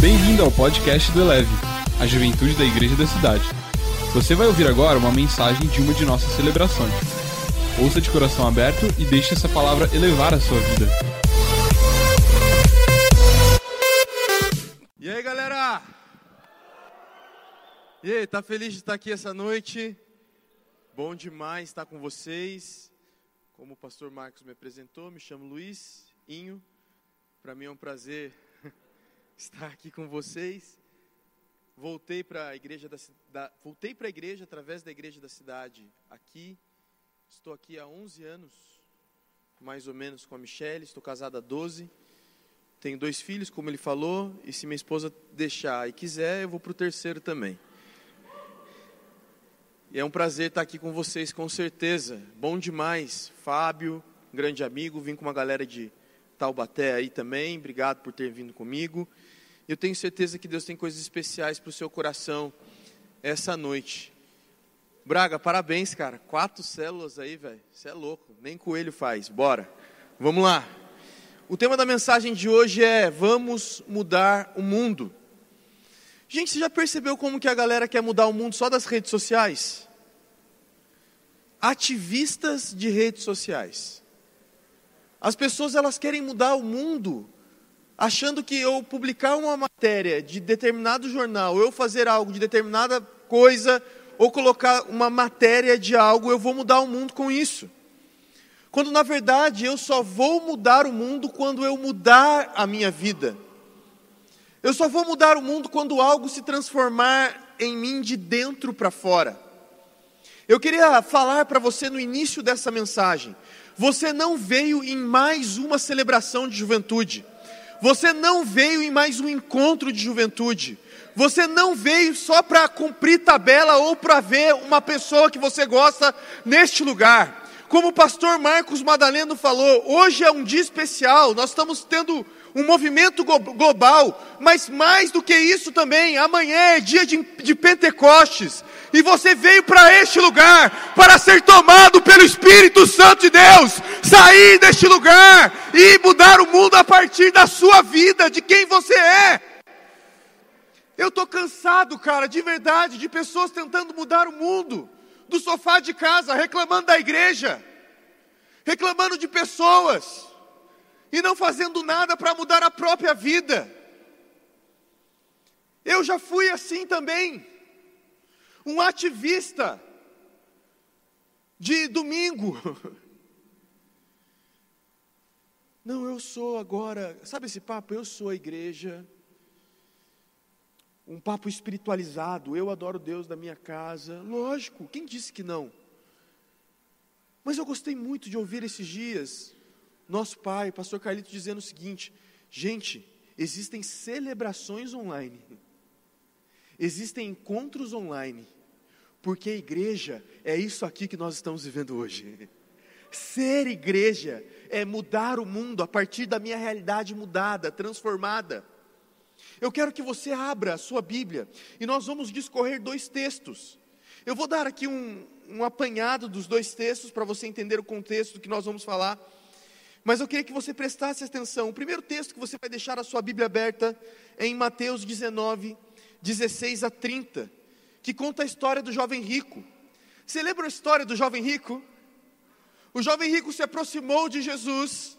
Bem-vindo ao podcast do Eleve, a juventude da igreja da cidade. Você vai ouvir agora uma mensagem de uma de nossas celebrações. Ouça de coração aberto e deixe essa palavra elevar a sua vida. E aí, galera? E aí, tá feliz de estar aqui essa noite? Bom demais estar com vocês. Como o pastor Marcos me apresentou, me chamo Luiz Inho. Para mim é um prazer estar aqui com vocês. Voltei para a igreja da, da voltei para a igreja através da igreja da cidade aqui. Estou aqui há 11 anos, mais ou menos com a Michelle, estou casado há 12. Tenho dois filhos, como ele falou, e se minha esposa deixar e quiser, eu vou para o terceiro também. E é um prazer estar aqui com vocês, com certeza. Bom demais. Fábio, grande amigo, vim com uma galera de Taubaté aí também. Obrigado por ter vindo comigo. Eu tenho certeza que Deus tem coisas especiais para o seu coração essa noite. Braga, parabéns, cara. Quatro células aí, velho. Você é louco. Nem coelho faz. Bora. Vamos lá. O tema da mensagem de hoje é Vamos mudar o mundo. Gente, você já percebeu como que a galera quer mudar o mundo só das redes sociais? Ativistas de redes sociais. As pessoas elas querem mudar o mundo achando que eu publicar uma matéria de determinado jornal, eu fazer algo de determinada coisa, ou colocar uma matéria de algo, eu vou mudar o mundo com isso. Quando na verdade eu só vou mudar o mundo quando eu mudar a minha vida. Eu só vou mudar o mundo quando algo se transformar em mim de dentro para fora. Eu queria falar para você no início dessa mensagem. Você não veio em mais uma celebração de juventude. Você não veio em mais um encontro de juventude. Você não veio só para cumprir tabela ou para ver uma pessoa que você gosta neste lugar. Como o pastor Marcos Madaleno falou, hoje é um dia especial, nós estamos tendo um movimento global, mas mais do que isso também, amanhã é dia de, de Pentecostes, e você veio para este lugar para ser tomado pelo Espírito Santo de Deus, sair deste lugar e mudar o mundo a partir da sua vida, de quem você é. Eu estou cansado, cara, de verdade, de pessoas tentando mudar o mundo, do sofá de casa, reclamando da igreja, reclamando de pessoas e não fazendo nada para mudar a própria vida. Eu já fui assim também, um ativista de domingo. Não, eu sou agora, sabe esse papo? Eu sou a igreja, um papo espiritualizado, eu adoro Deus da minha casa. Lógico, quem disse que não? Mas eu gostei muito de ouvir esses dias nosso pai, pastor Carlito, dizendo o seguinte: gente, existem celebrações online, existem encontros online, porque a igreja é isso aqui que nós estamos vivendo hoje. Ser igreja é mudar o mundo a partir da minha realidade mudada, transformada. Eu quero que você abra a sua Bíblia e nós vamos discorrer dois textos. Eu vou dar aqui um, um apanhado dos dois textos para você entender o contexto que nós vamos falar. Mas eu queria que você prestasse atenção. O primeiro texto que você vai deixar a sua Bíblia aberta é em Mateus 19, 16 a 30, que conta a história do jovem rico. Você lembra a história do jovem rico? O jovem rico se aproximou de Jesus.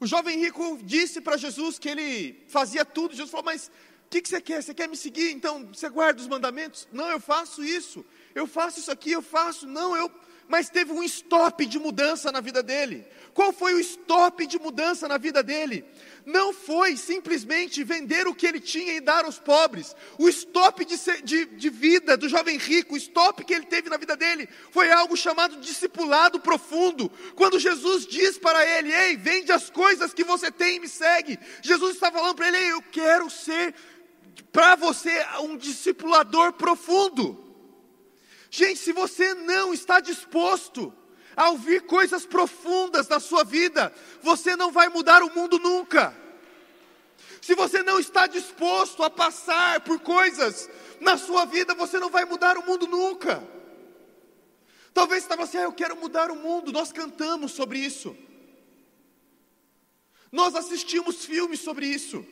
O jovem rico disse para Jesus que ele fazia tudo. Jesus falou: Mas o que, que você quer? Você quer me seguir? Então você guarda os mandamentos? Não, eu faço isso. Eu faço isso aqui, eu faço. Não, eu mas teve um stop de mudança na vida dele. Qual foi o stop de mudança na vida dele? Não foi simplesmente vender o que ele tinha e dar aos pobres. O stop de, de, de vida do jovem rico, o stop que ele teve na vida dele, foi algo chamado discipulado profundo. Quando Jesus diz para ele: Ei, vende as coisas que você tem e me segue. Jesus está falando para ele: Ei, eu quero ser para você um discipulador profundo. Gente, se você não está disposto a ouvir coisas profundas na sua vida, você não vai mudar o mundo nunca. Se você não está disposto a passar por coisas na sua vida, você não vai mudar o mundo nunca. Talvez estava assim, ah, eu quero mudar o mundo. Nós cantamos sobre isso. Nós assistimos filmes sobre isso.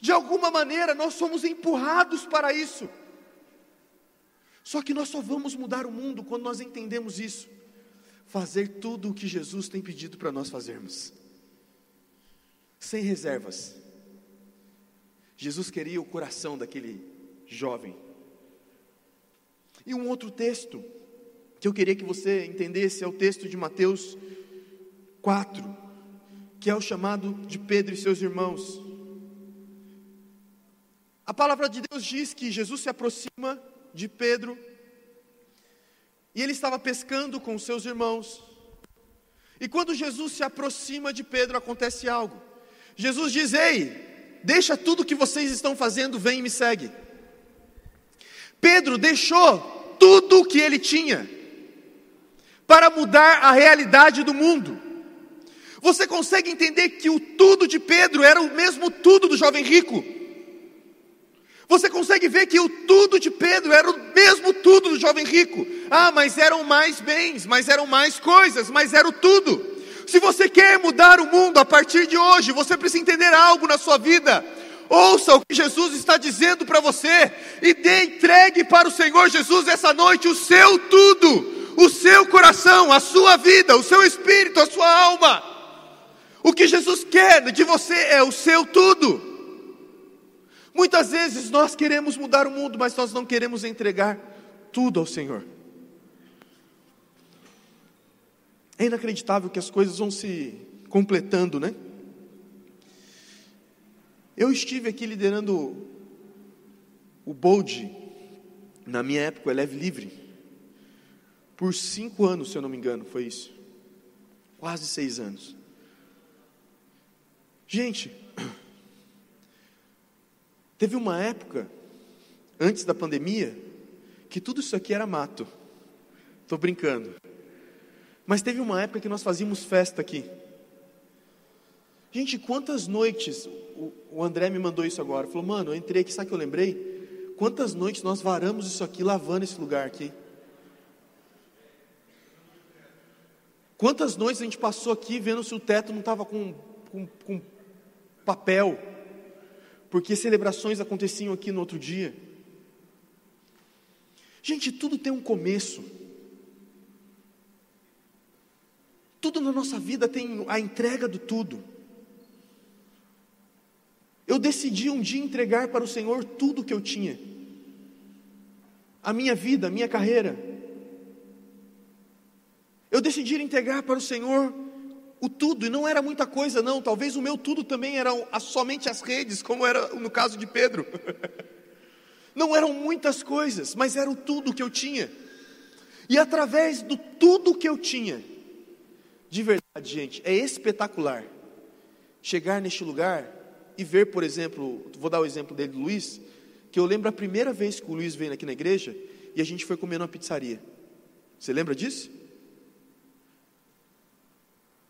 De alguma maneira nós somos empurrados para isso. Só que nós só vamos mudar o mundo quando nós entendemos isso. Fazer tudo o que Jesus tem pedido para nós fazermos, sem reservas. Jesus queria o coração daquele jovem. E um outro texto que eu queria que você entendesse é o texto de Mateus 4, que é o chamado de Pedro e seus irmãos. A palavra de Deus diz que Jesus se aproxima de Pedro e ele estava pescando com seus irmãos. E quando Jesus se aproxima de Pedro, acontece algo. Jesus diz: Ei, deixa tudo que vocês estão fazendo, vem e me segue. Pedro deixou tudo o que ele tinha para mudar a realidade do mundo. Você consegue entender que o tudo de Pedro era o mesmo tudo do jovem rico? Você consegue ver que o tudo de Pedro era o mesmo tudo do jovem rico. Ah, mas eram mais bens, mas eram mais coisas, mas era o tudo. Se você quer mudar o mundo a partir de hoje, você precisa entender algo na sua vida. Ouça o que Jesus está dizendo para você e dê entregue para o Senhor Jesus essa noite o seu tudo, o seu coração, a sua vida, o seu espírito, a sua alma. O que Jesus quer de você é o seu tudo. Muitas vezes nós queremos mudar o mundo, mas nós não queremos entregar tudo ao Senhor. É inacreditável que as coisas vão se completando, né? Eu estive aqui liderando o Bold, na minha época, o Eleve Livre, por cinco anos, se eu não me engano, foi isso. Quase seis anos. Gente, Teve uma época, antes da pandemia, que tudo isso aqui era mato. Estou brincando. Mas teve uma época que nós fazíamos festa aqui. Gente, quantas noites, o, André me mandou isso agora, falou, mano, eu entrei aqui, sabe o que eu lembrei? Quantas noites nós varamos isso aqui, lavando esse lugar aqui? Quantas noites a gente passou aqui vendo se o teto não estava com, com, com papel? Porque celebrações aconteciam aqui no outro dia. Gente, tudo tem um começo. Tudo na nossa vida tem a entrega do tudo. Eu decidi um dia entregar para o Senhor tudo que eu tinha. A minha vida, a minha carreira. Eu decidi entregar para o Senhor o tudo, e não era muita coisa, não. Talvez o meu tudo também eram somente as redes, como era no caso de Pedro. não eram muitas coisas, mas era o tudo que eu tinha. E através do tudo que eu tinha, de verdade, gente, é espetacular chegar neste lugar e ver, por exemplo, vou dar o exemplo dele, Luiz, que eu lembro a primeira vez que o Luiz veio aqui na igreja e a gente foi comer numa pizzaria. Você lembra disso?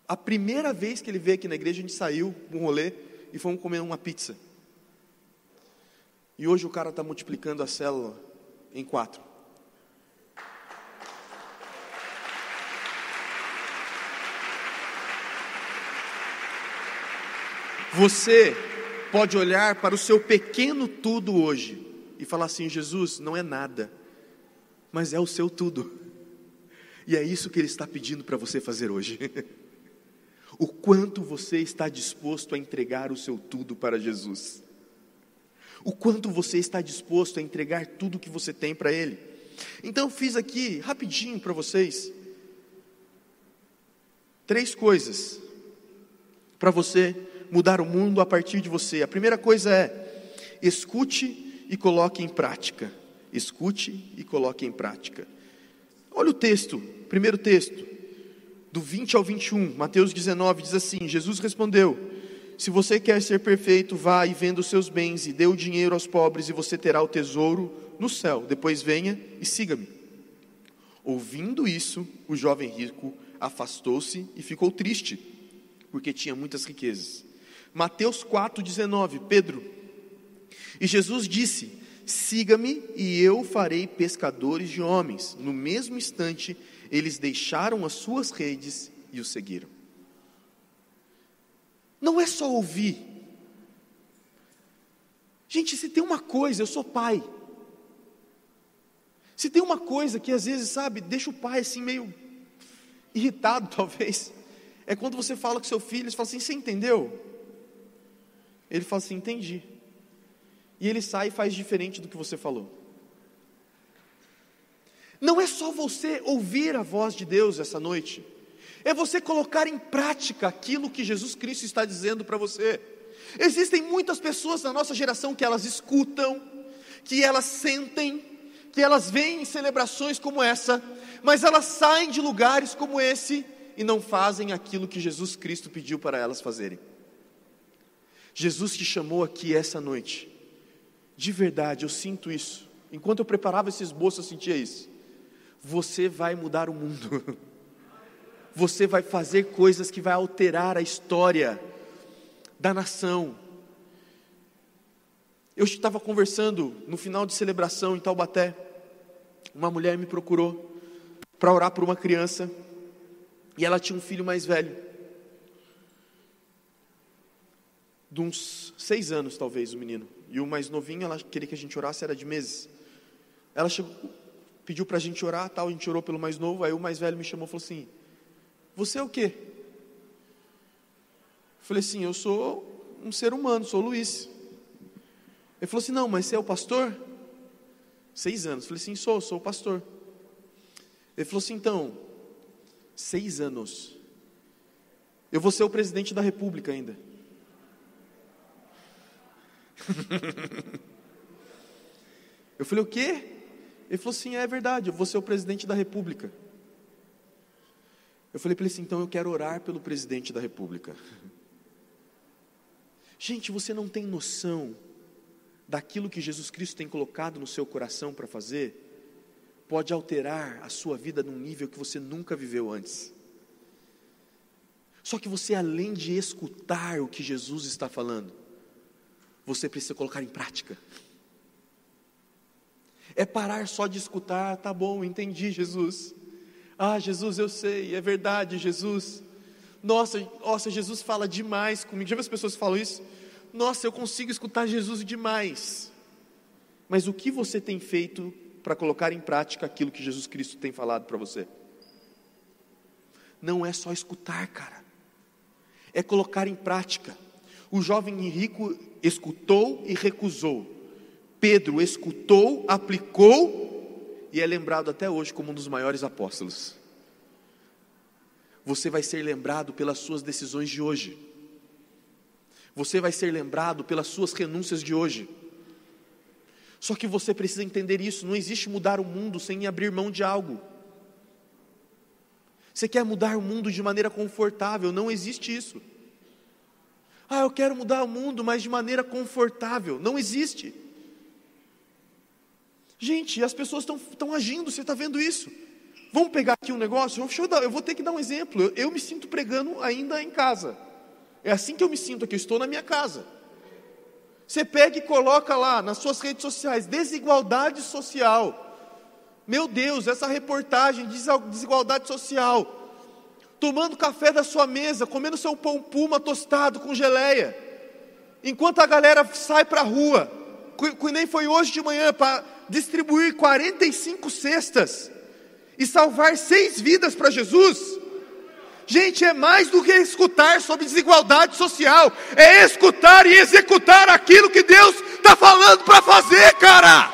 A primeira vez que ele veio aqui na igreja, a gente saiu um rolê e fomos comer uma pizza. E hoje o cara está multiplicando a célula em quatro. Você pode olhar para o seu pequeno tudo hoje e falar assim: Jesus, não é nada, mas é o seu tudo. E é isso que Ele está pedindo para você fazer hoje. o quanto você está disposto a entregar o seu tudo para Jesus. O quanto você está disposto a entregar tudo que você tem para Ele. Então, fiz aqui rapidinho para vocês três coisas para você mudar o mundo a partir de você. A primeira coisa é: escute e coloque em prática. Escute e coloque em prática. Olha o texto, primeiro texto do 20 ao 21, Mateus 19 diz assim: Jesus respondeu: Se você quer ser perfeito, vá e venda os seus bens e dê o dinheiro aos pobres, e você terá o tesouro no céu. Depois venha e siga-me. Ouvindo isso, o jovem rico afastou-se e ficou triste, porque tinha muitas riquezas. Mateus 4,19, Pedro. E Jesus disse: Siga-me e eu farei pescadores de homens. No mesmo instante, eles deixaram as suas redes e o seguiram. Não é só ouvir. Gente, se tem uma coisa, eu sou pai. Se tem uma coisa que às vezes, sabe, deixa o pai assim meio irritado, talvez, é quando você fala com seu filho, ele fala assim: Você entendeu? Ele fala assim: Entendi. E ele sai e faz diferente do que você falou. Não é só você ouvir a voz de Deus essa noite, é você colocar em prática aquilo que Jesus Cristo está dizendo para você. Existem muitas pessoas na nossa geração que elas escutam, que elas sentem, que elas em celebrações como essa, mas elas saem de lugares como esse e não fazem aquilo que Jesus Cristo pediu para elas fazerem. Jesus te chamou aqui essa noite, de verdade, eu sinto isso. Enquanto eu preparava esse esboço, eu sentia isso. Você vai mudar o mundo. Você vai fazer coisas que vai alterar a história da nação. Eu estava conversando no final de celebração em Taubaté. Uma mulher me procurou para orar por uma criança e ela tinha um filho mais velho, de uns seis anos talvez o menino. E o mais novinho, ela queria que a gente orasse, era de meses. Ela chegou, pediu para a gente orar, tal, a gente orou pelo mais novo. Aí o mais velho me chamou e falou assim: Você é o quê? falei assim: Eu sou um ser humano, sou Luiz. Ele falou assim: Não, mas você é o pastor? Seis anos. falei assim: Sou, sou o pastor. Ele falou assim: Então, seis anos. Eu vou ser o presidente da república ainda. eu falei: O quê? Ele falou assim: É verdade, eu vou ser o presidente da república. Eu falei para ele assim: Então eu quero orar pelo presidente da república. Gente, você não tem noção daquilo que Jesus Cristo tem colocado no seu coração para fazer, pode alterar a sua vida num nível que você nunca viveu antes. Só que você, além de escutar o que Jesus está falando, você precisa colocar em prática. É parar só de escutar, tá bom, entendi, Jesus. Ah, Jesus, eu sei, é verdade, Jesus. Nossa, nossa, Jesus fala demais comigo. Já viu as pessoas falam isso? Nossa, eu consigo escutar Jesus demais. Mas o que você tem feito para colocar em prática aquilo que Jesus Cristo tem falado para você? Não é só escutar, cara. É colocar em prática. O jovem rico escutou e recusou. Pedro escutou, aplicou e é lembrado até hoje como um dos maiores apóstolos você vai ser lembrado pelas suas decisões de hoje. Você vai ser lembrado pelas suas renúncias de hoje. Só que você precisa entender isso: não existe mudar o mundo sem abrir mão de algo. Você quer mudar o mundo de maneira confortável, não existe isso. Ah, eu quero mudar o mundo, mas de maneira confortável, não existe. Gente, as pessoas estão agindo, você está vendo isso. Vamos pegar aqui um negócio? Eu, dar, eu vou ter que dar um exemplo. Eu, eu me sinto pregando ainda em casa. É assim que eu me sinto aqui, eu estou na minha casa. Você pega e coloca lá nas suas redes sociais, desigualdade social. Meu Deus, essa reportagem de desigualdade social. Tomando café da sua mesa, comendo seu pão puma tostado com geleia. Enquanto a galera sai para a rua. Que nem foi hoje de manhã para distribuir 45 cestas e salvar seis vidas para Jesus. Gente, é mais do que escutar sobre desigualdade social, é escutar e executar aquilo que Deus está falando para fazer, cara.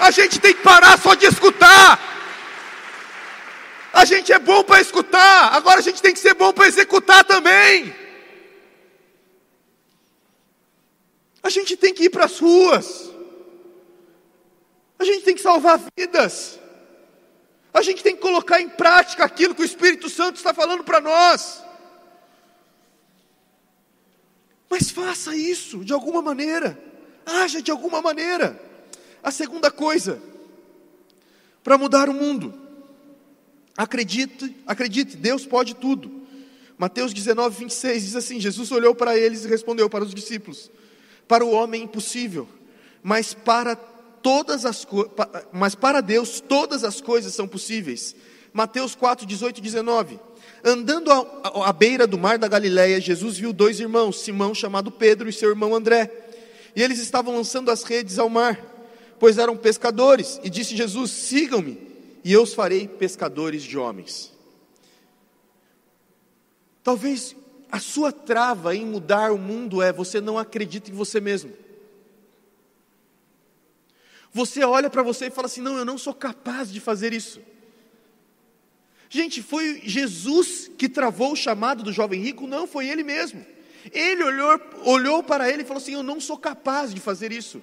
A gente tem que parar só de escutar. A gente é bom para escutar, agora a gente tem que ser bom para executar também. A gente tem que ir para as ruas. A gente tem que salvar vidas. A gente tem que colocar em prática aquilo que o Espírito Santo está falando para nós. Mas faça isso de alguma maneira. Haja de alguma maneira. A segunda coisa, para mudar o mundo. Acredite, acredite, Deus pode tudo. Mateus 19, 26 diz assim: Jesus olhou para eles e respondeu para os discípulos: Para o homem é impossível, mas para todas as mas para Deus todas as coisas são possíveis. Mateus 4, 18 e 19. Andando à, beira do mar da Galileia, Jesus viu dois irmãos, Simão chamado Pedro e seu irmão André. E eles estavam lançando as redes ao mar, pois eram pescadores. E disse Jesus: Sigam-me, e eu os farei pescadores de homens. Talvez a sua trava em mudar o mundo é você não acredita em você mesmo. Você olha para você e fala assim: não, eu não sou capaz de fazer isso. Gente, foi Jesus que travou o chamado do jovem rico? Não, foi ele mesmo. Ele olhou, olhou para ele e falou assim: Eu não sou capaz de fazer isso.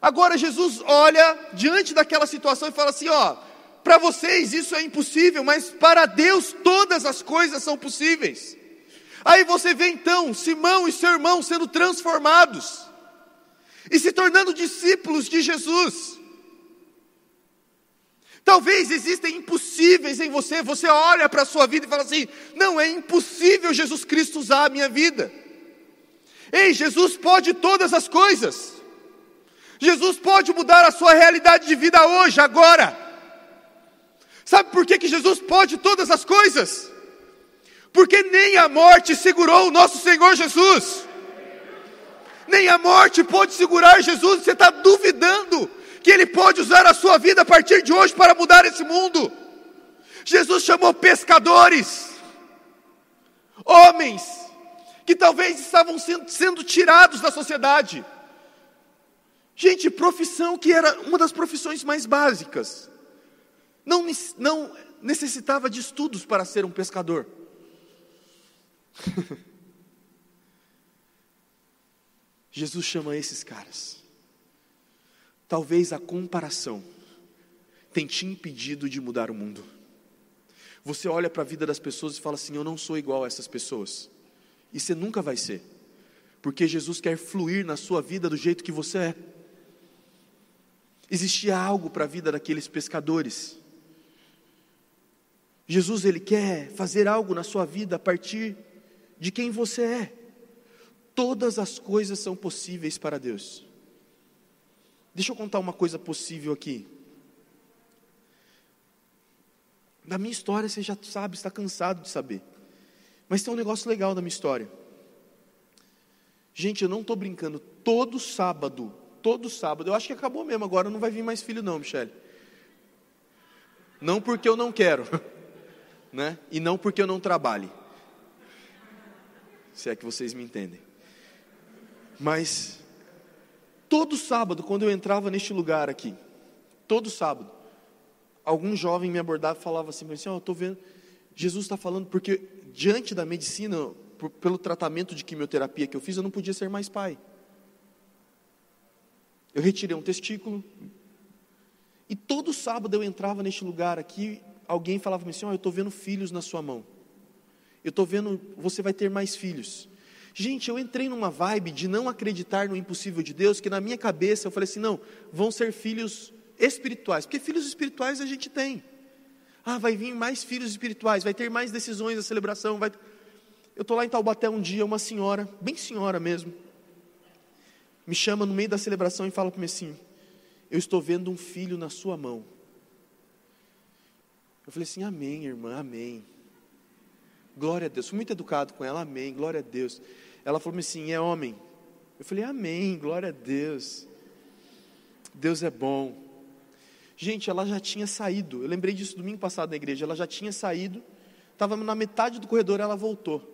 Agora Jesus olha diante daquela situação e fala assim: Ó, para vocês isso é impossível, mas para Deus todas as coisas são possíveis. Aí você vê então Simão e seu irmão sendo transformados e se tornando discípulos de Jesus. Talvez existam impossíveis em você, você olha para a sua vida e fala assim: não, é impossível Jesus Cristo usar a minha vida. Ei, Jesus pode todas as coisas. Jesus pode mudar a sua realidade de vida hoje, agora. Sabe por que, que Jesus pode todas as coisas? Porque nem a morte segurou o nosso Senhor Jesus nem a morte pode segurar Jesus. Você está duvidando que Ele pode usar a sua vida a partir de hoje para mudar esse mundo. Jesus chamou pescadores, homens, que talvez estavam sendo, sendo tirados da sociedade. Gente, profissão que era uma das profissões mais básicas. Não, não necessitava de estudos para ser um pescador. Jesus chama esses caras. Talvez a comparação tenha te impedido de mudar o mundo. Você olha para a vida das pessoas e fala assim: Eu não sou igual a essas pessoas. E você nunca vai ser, porque Jesus quer fluir na sua vida do jeito que você é. Existia algo para a vida daqueles pescadores. Jesus ele quer fazer algo na sua vida a partir de quem você é. Todas as coisas são possíveis para Deus. Deixa eu contar uma coisa possível aqui. Da minha história você já sabe, está cansado de saber. Mas tem um negócio legal da minha história. Gente, eu não estou brincando. Todo sábado, todo sábado, eu acho que acabou mesmo agora, não vai vir mais filho não, Michele. Não porque eu não quero, né? E não porque eu não trabalhe. Se é que vocês me entendem. Mas todo sábado, quando eu entrava neste lugar aqui, todo sábado, algum jovem me abordava e falava assim, assim oh, eu estou vendo, Jesus está falando, porque diante da medicina, por, pelo tratamento de quimioterapia que eu fiz, eu não podia ser mais pai. Eu retirei um testículo. E todo sábado eu entrava neste lugar aqui, alguém falava assim: oh, eu estou vendo filhos na sua mão. Eu estou vendo, você vai ter mais filhos. Gente, eu entrei numa vibe de não acreditar no impossível de Deus, que na minha cabeça eu falei assim: não, vão ser filhos espirituais, porque filhos espirituais a gente tem. Ah, vai vir mais filhos espirituais, vai ter mais decisões da celebração. Vai... Eu estou lá em Taubaté um dia, uma senhora, bem senhora mesmo, me chama no meio da celebração e fala para mim assim: Eu estou vendo um filho na sua mão. Eu falei assim: Amém, irmã, amém. Glória a Deus. Fui muito educado com ela, amém, glória a Deus. Ela falou assim: é homem. Eu falei, amém, glória a Deus. Deus é bom. Gente, ela já tinha saído. Eu lembrei disso domingo passado na igreja. Ela já tinha saído. Estava na metade do corredor, ela voltou.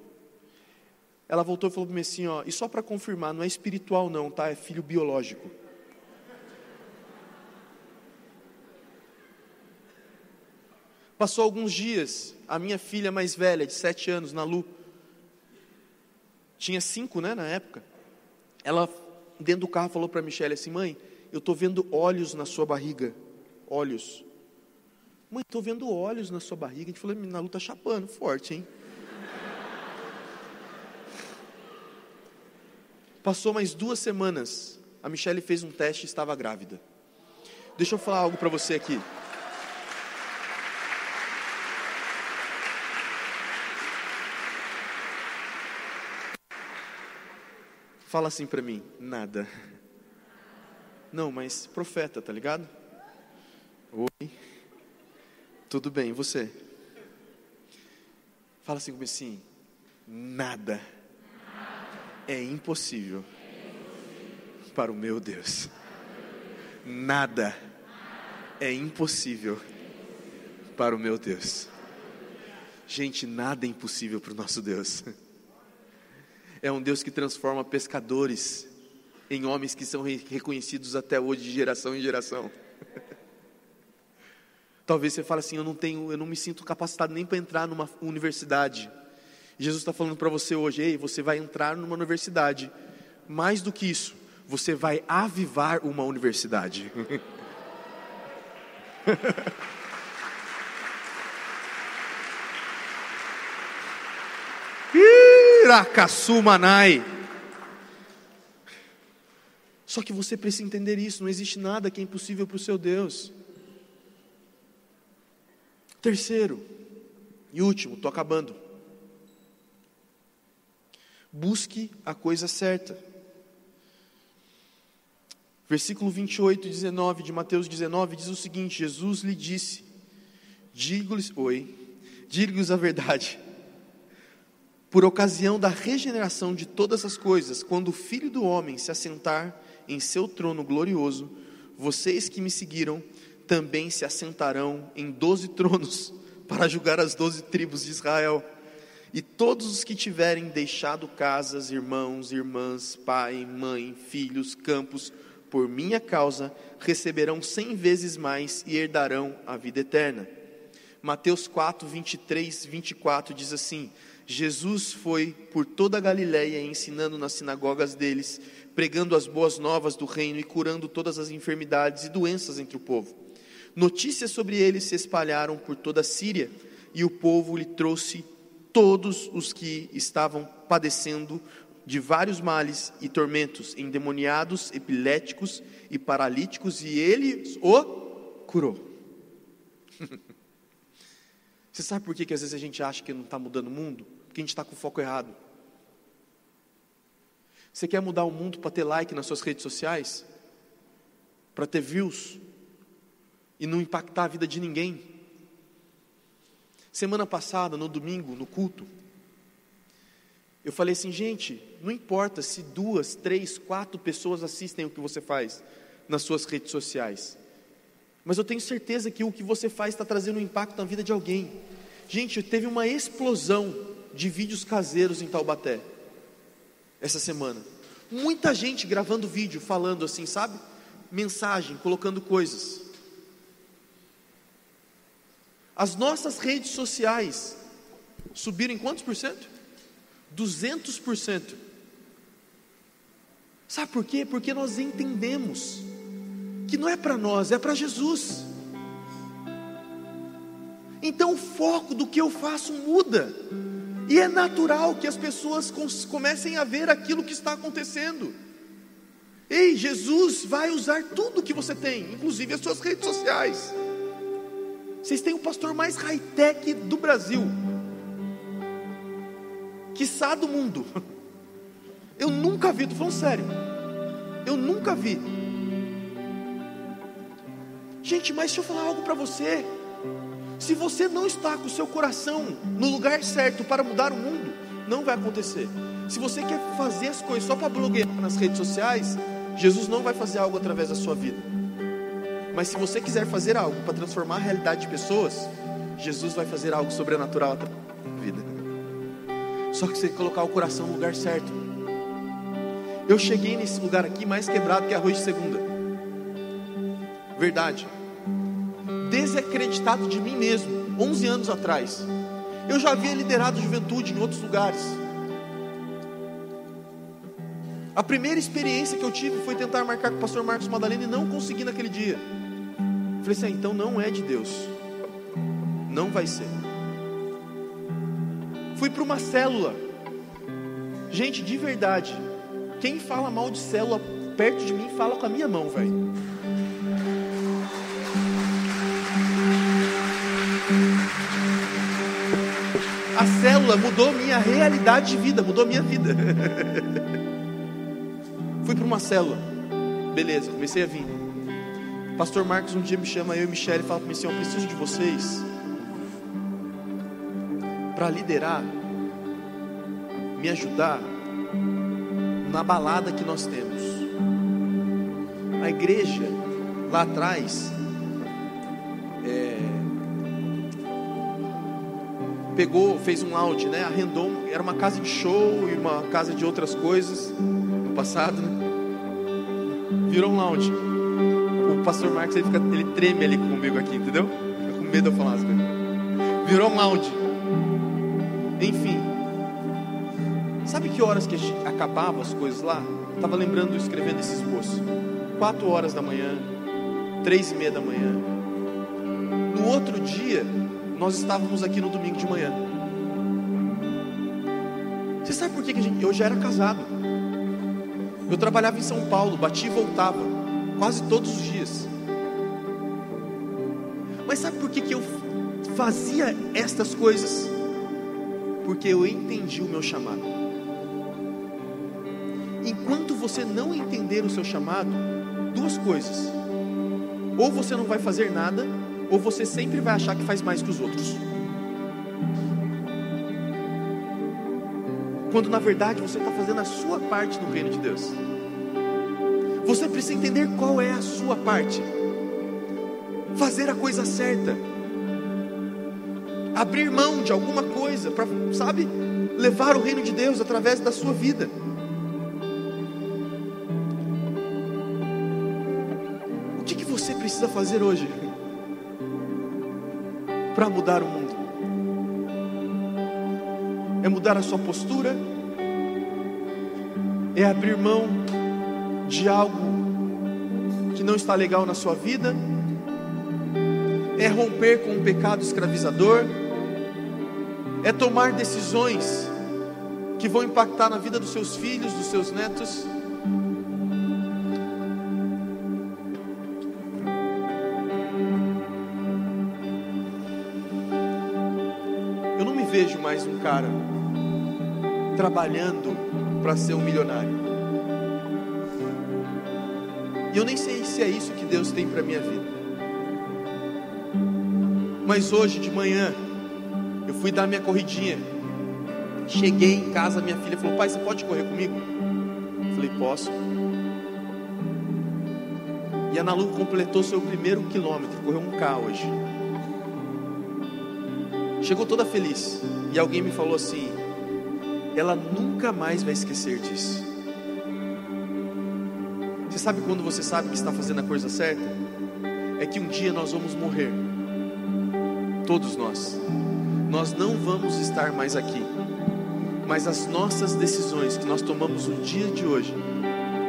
Ela voltou e falou para mim assim: ó, e só para confirmar, não é espiritual, não, tá? É filho biológico. Passou alguns dias, a minha filha mais velha, de sete anos, Nalu, tinha cinco, né, na época. Ela, dentro do carro, falou para a Michelle assim: Mãe, eu estou vendo olhos na sua barriga. Olhos. Mãe, estou vendo olhos na sua barriga. A gente falou: Nalu está chapando forte, hein? Passou mais duas semanas. A Michelle fez um teste e estava grávida. Deixa eu falar algo para você aqui. Fala assim para mim, nada. Não, mas profeta, tá ligado? Oi. Tudo bem, e você? Fala assim comigo assim: nada é impossível para o meu Deus. Nada é impossível para o meu Deus. Gente, nada é impossível para o nosso Deus. É um Deus que transforma pescadores em homens que são reconhecidos até hoje de geração em geração. Talvez você fale assim, eu não tenho, eu não me sinto capacitado nem para entrar numa universidade. Jesus está falando para você hoje, ei, você vai entrar numa universidade. Mais do que isso, você vai avivar uma universidade. Iracassumanai. Só que você precisa entender isso, não existe nada que é impossível para o seu Deus. Terceiro e último, estou acabando. Busque a coisa certa. Versículo 28 e 19 de Mateus 19 diz o seguinte: Jesus lhe disse: Digo-lhes, oi, digo-lhes a verdade. Por ocasião da regeneração de todas as coisas, quando o Filho do Homem se assentar em seu trono glorioso, vocês que me seguiram também se assentarão em doze tronos para julgar as doze tribos de Israel. E todos os que tiverem deixado casas, irmãos, irmãs, pai, mãe, filhos, campos, por minha causa, receberão cem vezes mais e herdarão a vida eterna. Mateus 4, 23, 24 diz assim: Jesus foi por toda a Galiléia ensinando nas sinagogas deles, pregando as boas novas do reino e curando todas as enfermidades e doenças entre o povo. Notícias sobre ele se espalharam por toda a Síria, e o povo lhe trouxe todos os que estavam padecendo de vários males e tormentos, endemoniados, epiléticos e paralíticos, e ele o curou. Você sabe por que, que às vezes a gente acha que não está mudando o mundo? Porque a gente está com o foco errado. Você quer mudar o mundo para ter like nas suas redes sociais? Para ter views? e não impactar a vida de ninguém. Semana passada, no domingo, no culto, eu falei assim, gente, não importa se duas, três, quatro pessoas assistem o que você faz nas suas redes sociais, mas eu tenho certeza que o que você faz está trazendo um impacto na vida de alguém. Gente, teve uma explosão de vídeos caseiros em Taubaté essa semana. Muita gente gravando vídeo, falando assim, sabe? Mensagem, colocando coisas. As nossas redes sociais subiram em quantos por cento? 200%. Sabe por quê? Porque nós entendemos que não é para nós, é para Jesus. Então o foco do que eu faço muda. E é natural que as pessoas comecem a ver aquilo que está acontecendo. Ei, Jesus vai usar tudo que você tem, inclusive as suas redes sociais. Vocês têm o pastor mais high-tech do Brasil, quiçá do mundo. Eu nunca vi, estou falando sério. Eu nunca vi. Gente, mas deixa eu falar algo para você. Se você não está com o seu coração no lugar certo para mudar o mundo, não vai acontecer. Se você quer fazer as coisas só para bloguear nas redes sociais, Jesus não vai fazer algo através da sua vida. Mas se você quiser fazer algo para transformar a realidade de pessoas, Jesus vai fazer algo sobrenatural na vida. Só que você colocar o coração no lugar certo. Eu cheguei nesse lugar aqui mais quebrado que arroz de segunda. Verdade. Desacreditado de mim mesmo, 11 anos atrás. Eu já havia liderado juventude em outros lugares. A primeira experiência que eu tive foi tentar marcar com o pastor Marcos Madalena e não consegui naquele dia. Falei assim: ah, então não é de Deus. Não vai ser. Fui para uma célula. Gente, de verdade. Quem fala mal de célula perto de mim, fala com a minha mão, velho. Mudou minha realidade de vida, mudou minha vida. Fui para uma célula. Beleza, comecei a vir. Pastor Marcos um dia me chama, eu e Michelle, e fala para mim assim: Eu preciso de vocês para liderar, me ajudar na balada que nós temos. A igreja lá atrás pegou, fez um lounge, né? Arrendou, era uma casa de show e uma casa de outras coisas no passado, né? Virou um lounge. O pastor Marcos ele, fica, ele treme ali comigo aqui, entendeu? Fica com medo de eu falar as coisas. Virou um lounge. Enfim. Sabe que horas que acabava as coisas lá? Estava lembrando, escrevendo esse esboço. Quatro horas da manhã, três e meia da manhã. No outro dia, nós estávamos aqui no domingo de manhã. Você sabe por que, que gente, eu já era casado? Eu trabalhava em São Paulo, batia e voltava, quase todos os dias. Mas sabe por que, que eu fazia estas coisas? Porque eu entendi o meu chamado. Enquanto você não entender o seu chamado, duas coisas: ou você não vai fazer nada, ou você sempre vai achar que faz mais que os outros. Quando na verdade você está fazendo a sua parte no reino de Deus. Você precisa entender qual é a sua parte. Fazer a coisa certa. Abrir mão de alguma coisa para, sabe, levar o reino de Deus através da sua vida. O que, que você precisa fazer hoje? Para mudar o mundo? É mudar a sua postura? É abrir mão de algo que não está legal na sua vida? É romper com um pecado escravizador? É tomar decisões que vão impactar na vida dos seus filhos, dos seus netos? Mais um cara trabalhando para ser um milionário. E eu nem sei se é isso que Deus tem para minha vida. Mas hoje de manhã eu fui dar minha corridinha. Cheguei em casa, minha filha falou: "Pai, você pode correr comigo?" Eu falei: "Posso". E a Nalu completou seu primeiro quilômetro, correu um K hoje. Chegou toda feliz. E alguém me falou assim: ela nunca mais vai esquecer disso. Você sabe quando você sabe que está fazendo a coisa certa? É que um dia nós vamos morrer. Todos nós. Nós não vamos estar mais aqui. Mas as nossas decisões que nós tomamos no dia de hoje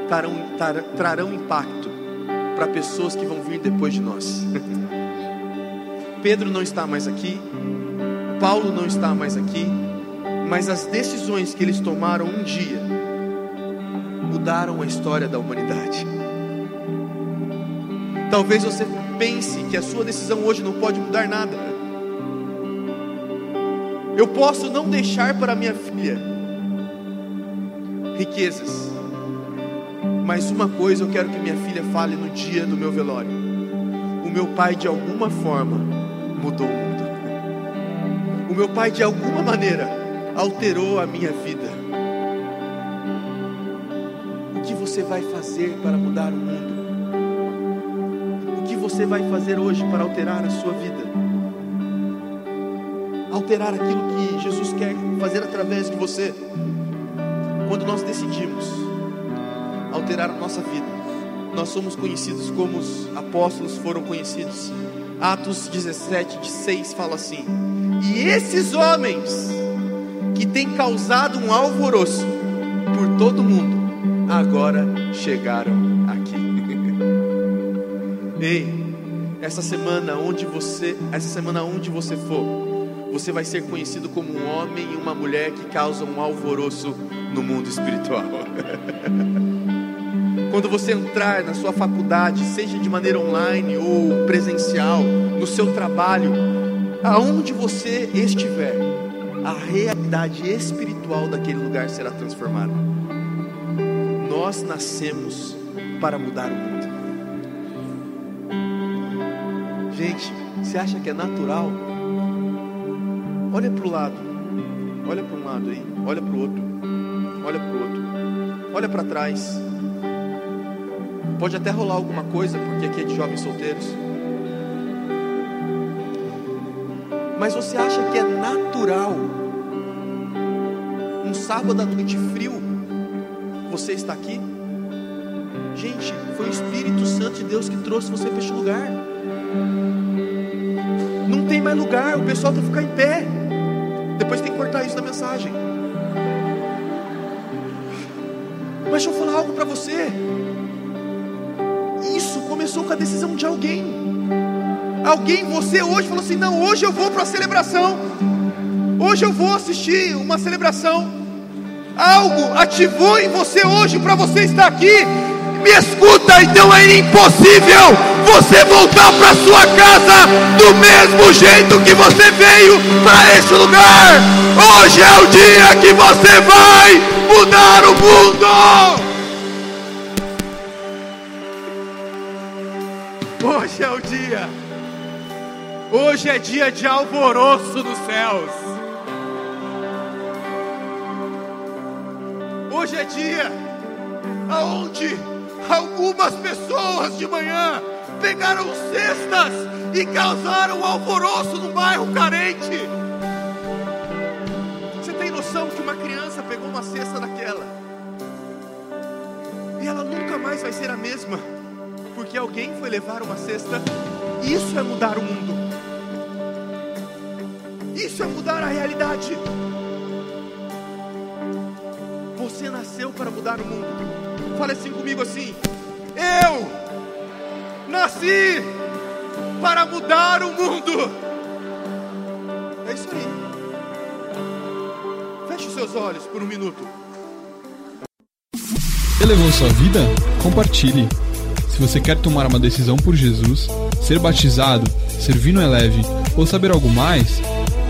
trarão, trarão impacto para pessoas que vão vir depois de nós. Pedro não está mais aqui, Paulo não está mais aqui, mas as decisões que eles tomaram um dia mudaram a história da humanidade. Talvez você pense que a sua decisão hoje não pode mudar nada. Eu posso não deixar para minha filha riquezas, mas uma coisa eu quero que minha filha fale no dia do meu velório: o meu pai de alguma forma mudou o mundo meu pai de alguma maneira alterou a minha vida. O que você vai fazer para mudar o mundo? O que você vai fazer hoje para alterar a sua vida? Alterar aquilo que Jesus quer fazer através de você. Quando nós decidimos alterar a nossa vida, nós somos conhecidos como os apóstolos foram conhecidos. Atos 17, de 6 fala assim: e esses homens que têm causado um alvoroço por todo mundo, agora chegaram aqui. Ei, essa semana onde você, essa semana onde você for, você vai ser conhecido como um homem e uma mulher que causam um alvoroço no mundo espiritual. Quando você entrar na sua faculdade, seja de maneira online ou presencial, no seu trabalho, aonde você estiver, a realidade espiritual daquele lugar será transformada. Nós nascemos para mudar o mundo. Gente, você acha que é natural? Olha para o lado. Olha para um lado aí, olha para o outro, olha para o outro, olha para trás. Pode até rolar alguma coisa, porque aqui é de jovens solteiros. Mas você acha que é natural, um sábado à noite frio, você está aqui? Gente, foi o Espírito Santo de Deus que trouxe você para este lugar. Não tem mais lugar, o pessoal tem que ficar em pé. Depois tem que cortar isso da mensagem. Mas deixa eu falar algo para você. Isso começou com a decisão de alguém. Alguém, você hoje falou assim: não, hoje eu vou para a celebração. Hoje eu vou assistir uma celebração. Algo ativou em você hoje para você estar aqui. Me escuta, então é impossível você voltar para sua casa do mesmo jeito que você veio para este lugar. Hoje é o dia que você vai mudar o mundo. Hoje é o dia. Hoje é dia de alvoroço dos céus. Hoje é dia aonde algumas pessoas de manhã pegaram cestas e causaram alvoroço no bairro carente. Você tem noção que uma criança pegou uma cesta daquela e ela nunca mais vai ser a mesma, porque alguém foi levar uma cesta. Isso é mudar o mundo. Isso é mudar a realidade. Você nasceu para mudar o mundo. Fale assim comigo assim: Eu nasci para mudar o mundo. É isso aí. Feche os seus olhos por um minuto. Elevou sua vida? Compartilhe. Se você quer tomar uma decisão por Jesus, ser batizado, servir no Eleve ou saber algo mais,